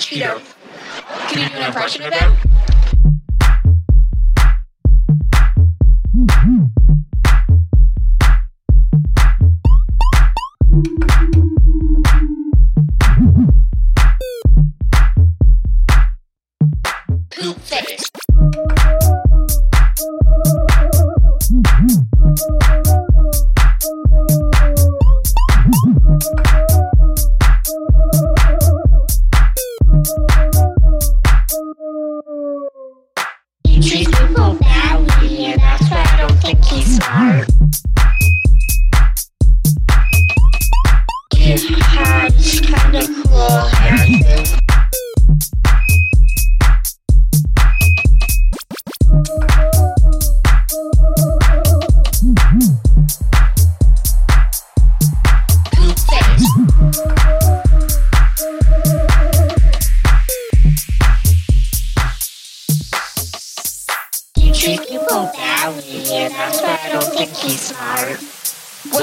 Cheeto. Can you do an impression of him?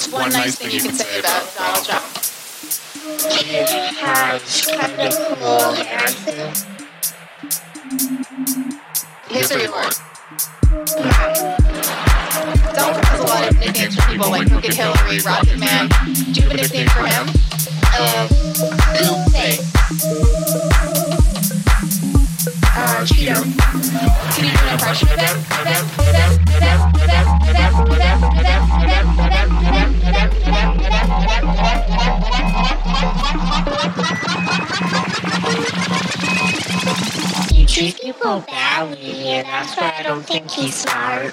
What's one nice thing you can say about Donald Trump? He has kind of cool hair thing. History word. Donald has a lot of nicknames for people like Crooked Hillary, Rocket Man. Do you have a nickname for him? Um, poop. Uh, Cheeto. Can you do an impression of him? You treat people badly, and that's why I don't think he's smart.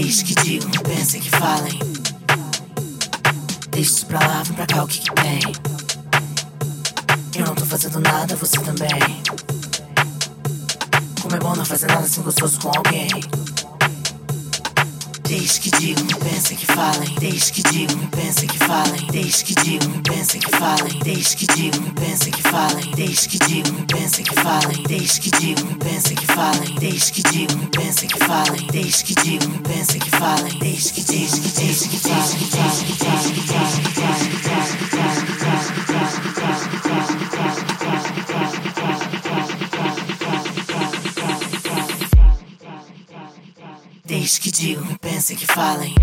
Desde que digam, pensem que falem. Isso pra lá, vem pra cá, o que que tem? Eu não tô fazendo nada, você também. Como é bom não fazer nada assim gostoso com alguém. Desde que digam, pensem que falem. Desde que digam, pensem que falem. Desde que digam, pensem que falem. Desde que digam, pensem que falem. Desde que digam, pensem que falem. Desde que digam, pensem que falem. Desde que digam, pensem que falem. Desde que digam, pensem que falem. Desde que desde que desde que desde que desde que desde que desde que desde que Desde que digam, pensem que falem.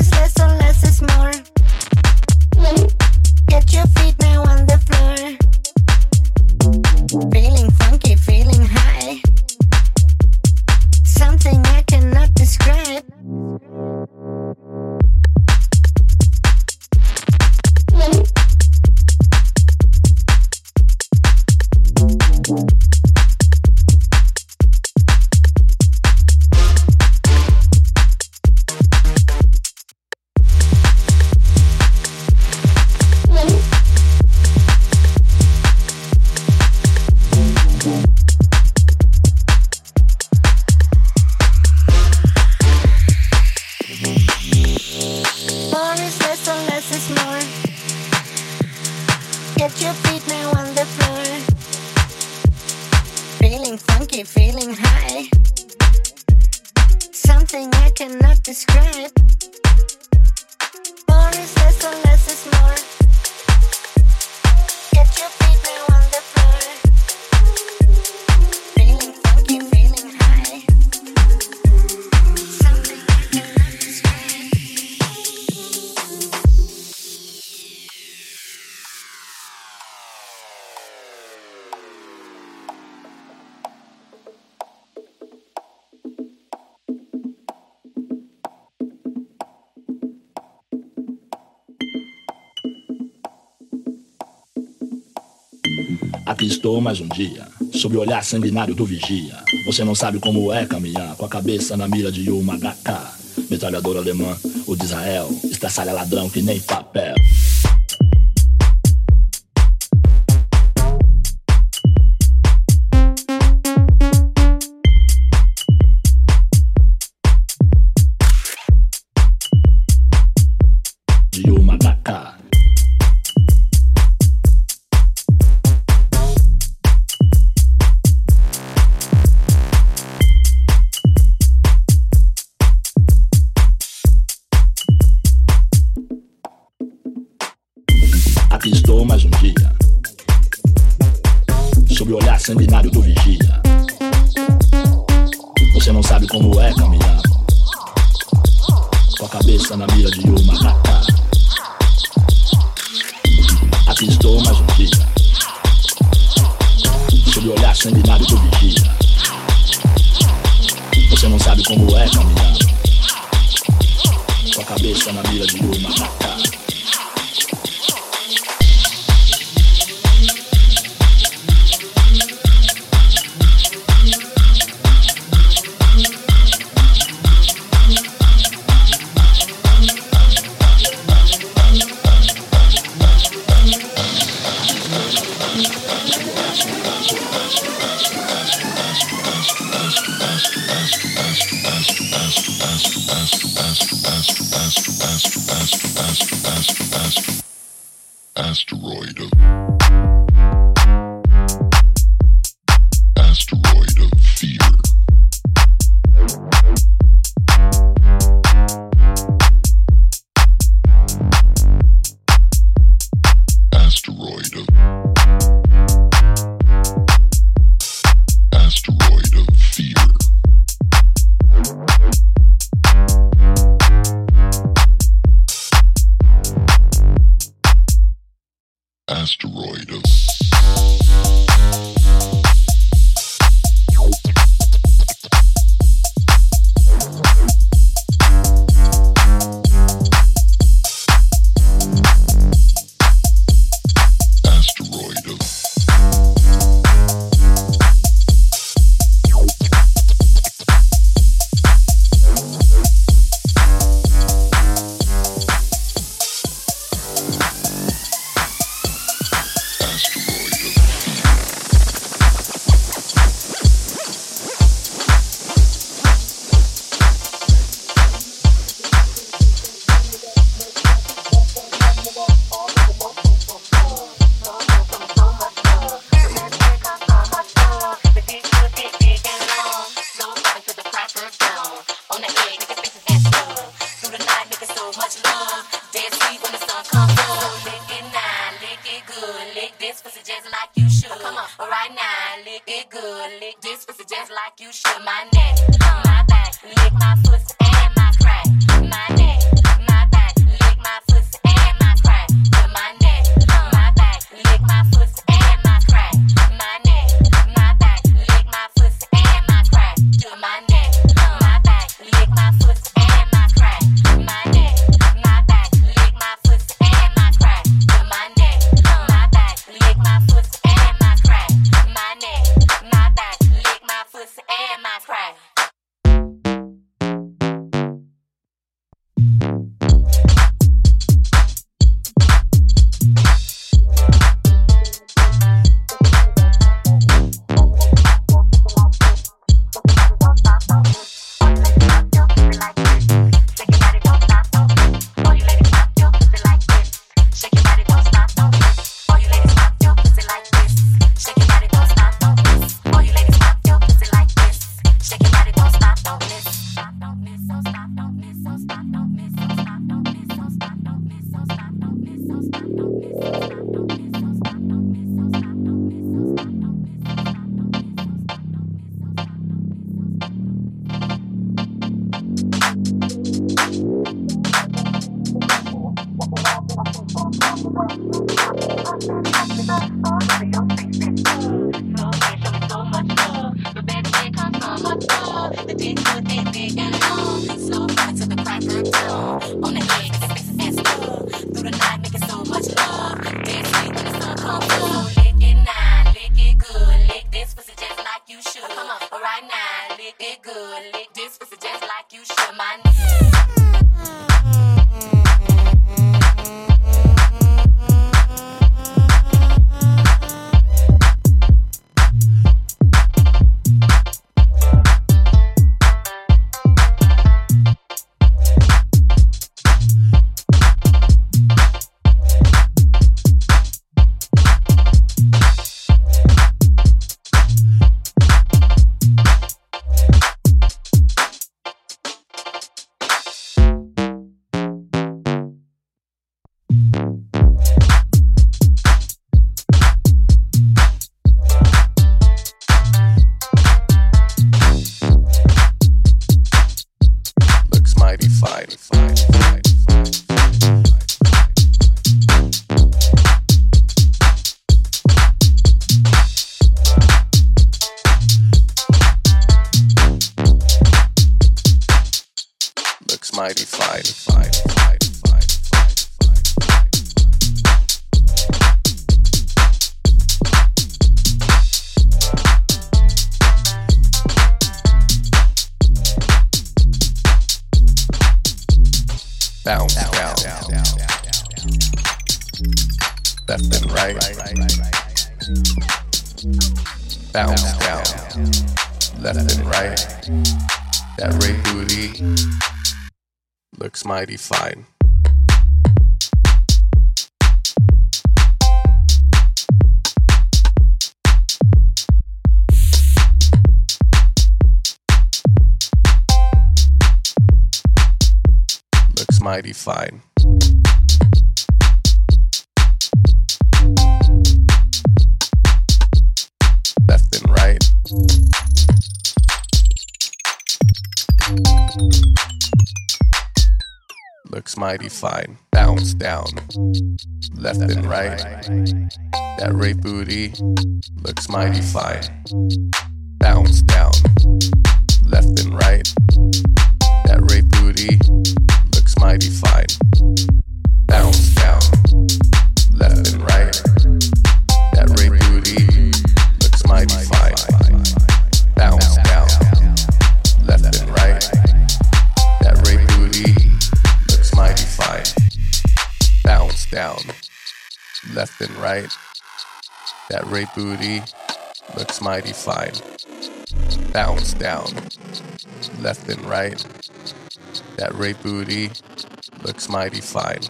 Let's. something I cannot describe. More is less or less is more. Aqui estou mais um dia, sob o olhar sanguinário do vigia. Você não sabe como é caminhar, com a cabeça na mira de uma HK. Metralhador alemã, o de Israel, estraçalha ladrão que nem papel. asteroid. of much love. Dance sweet when the sun comes on. Lick it now, lick it good. Lick this pussy just like you should. Oh, come on, right now, lick it good. Lick this pussy just like you should. My neck. Uh. Looks bounce down, left and right. That ray booty looks mighty fine. Looks mighty fine. Mighty fine. Bounce down. Left and right. That ray booty looks mighty fine. Bounce down. Left and right. That ray booty looks mighty fine. Bounce down. Left and right. That ray booty looks mighty fine. Bounce down. Left and right. That ray booty looks mighty fine.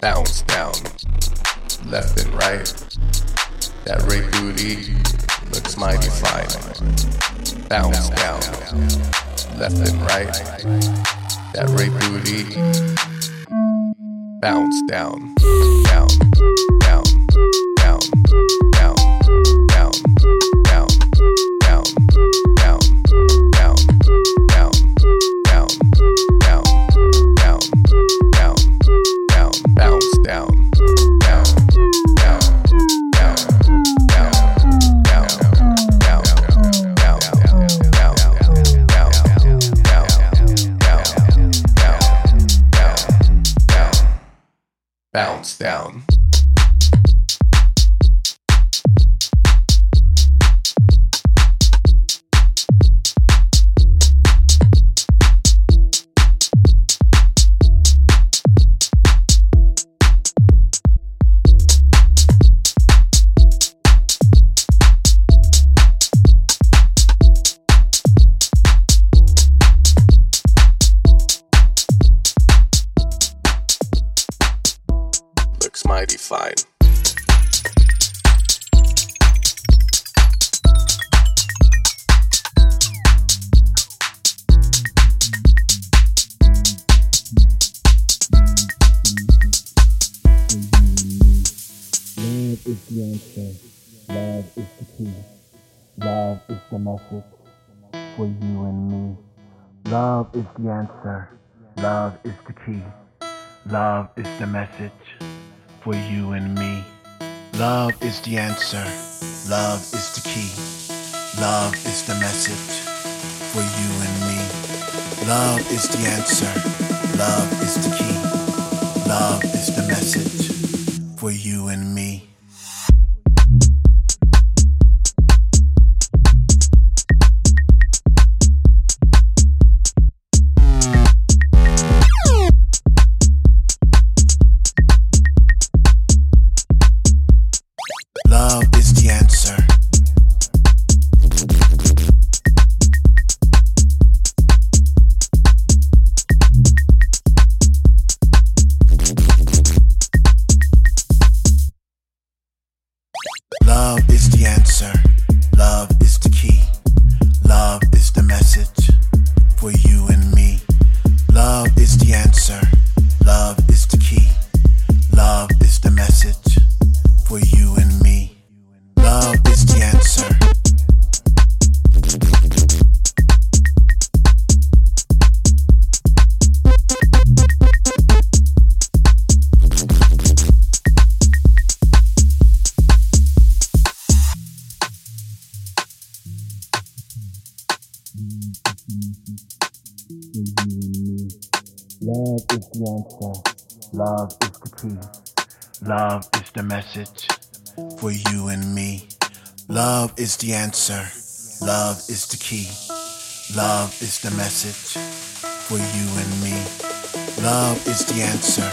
Bounce down. Left and right. That ray booty looks mighty fine. Bounce down. Left and right. That ray booty. Bounce down. Down. Down. Love is the. Love is the key. Love is the message for you and me. Love is the answer. Love is the key. Love is the message for you and me. Love is the answer. Love is the key. Love is the message for you and me. Love is the answer. Love is the key. Love is the the answer. Love is the key. Love is the message for you and me. Love is the answer.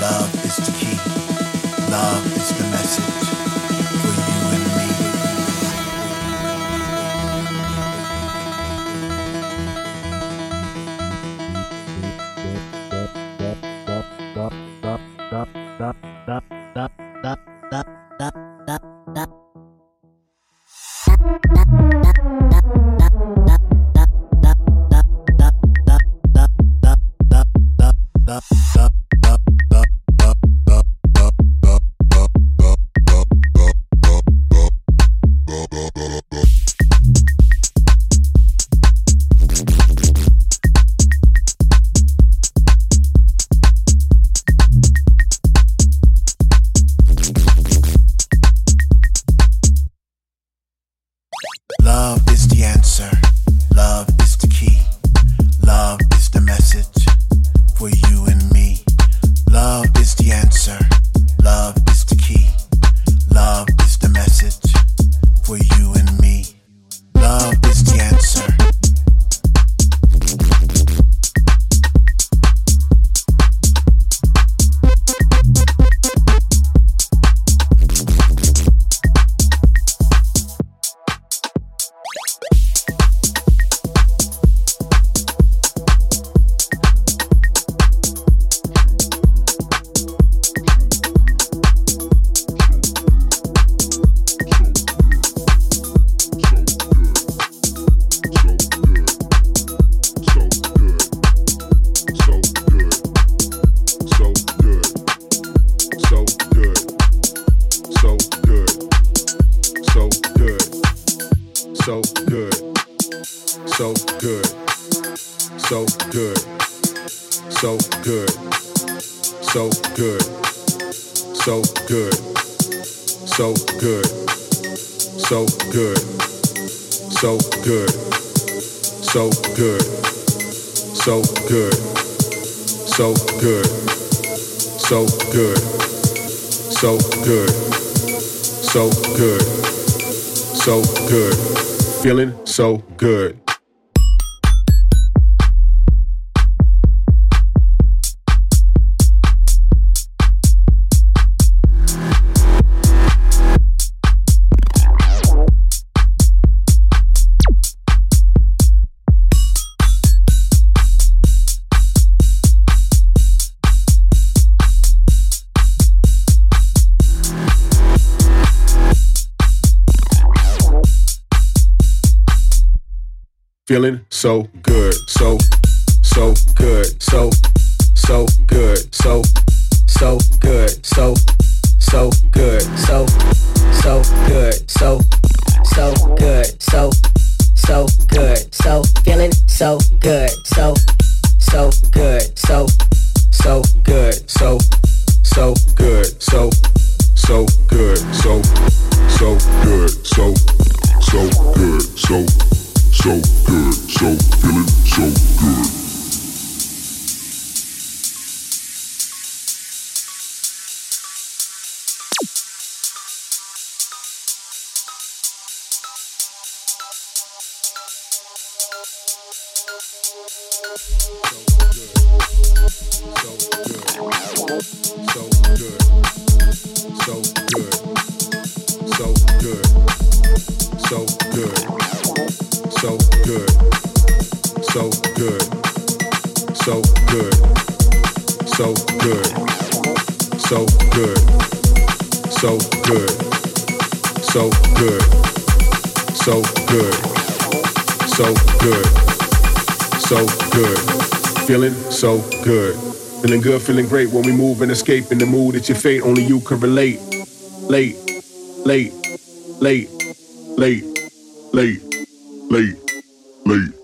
Love is the key. Love is the message for you and me. So good, so good, so good, so good, so good, so good, so good, so good, feeling so good. Feeling so good, so so good, so so good, so so so good, so good, so good, so good, so good, so good, feeling so good. Feeling good, feeling great when we move and escape in the mood It's your fate. Only you can relate. Late, late, late, late, late late, late, late.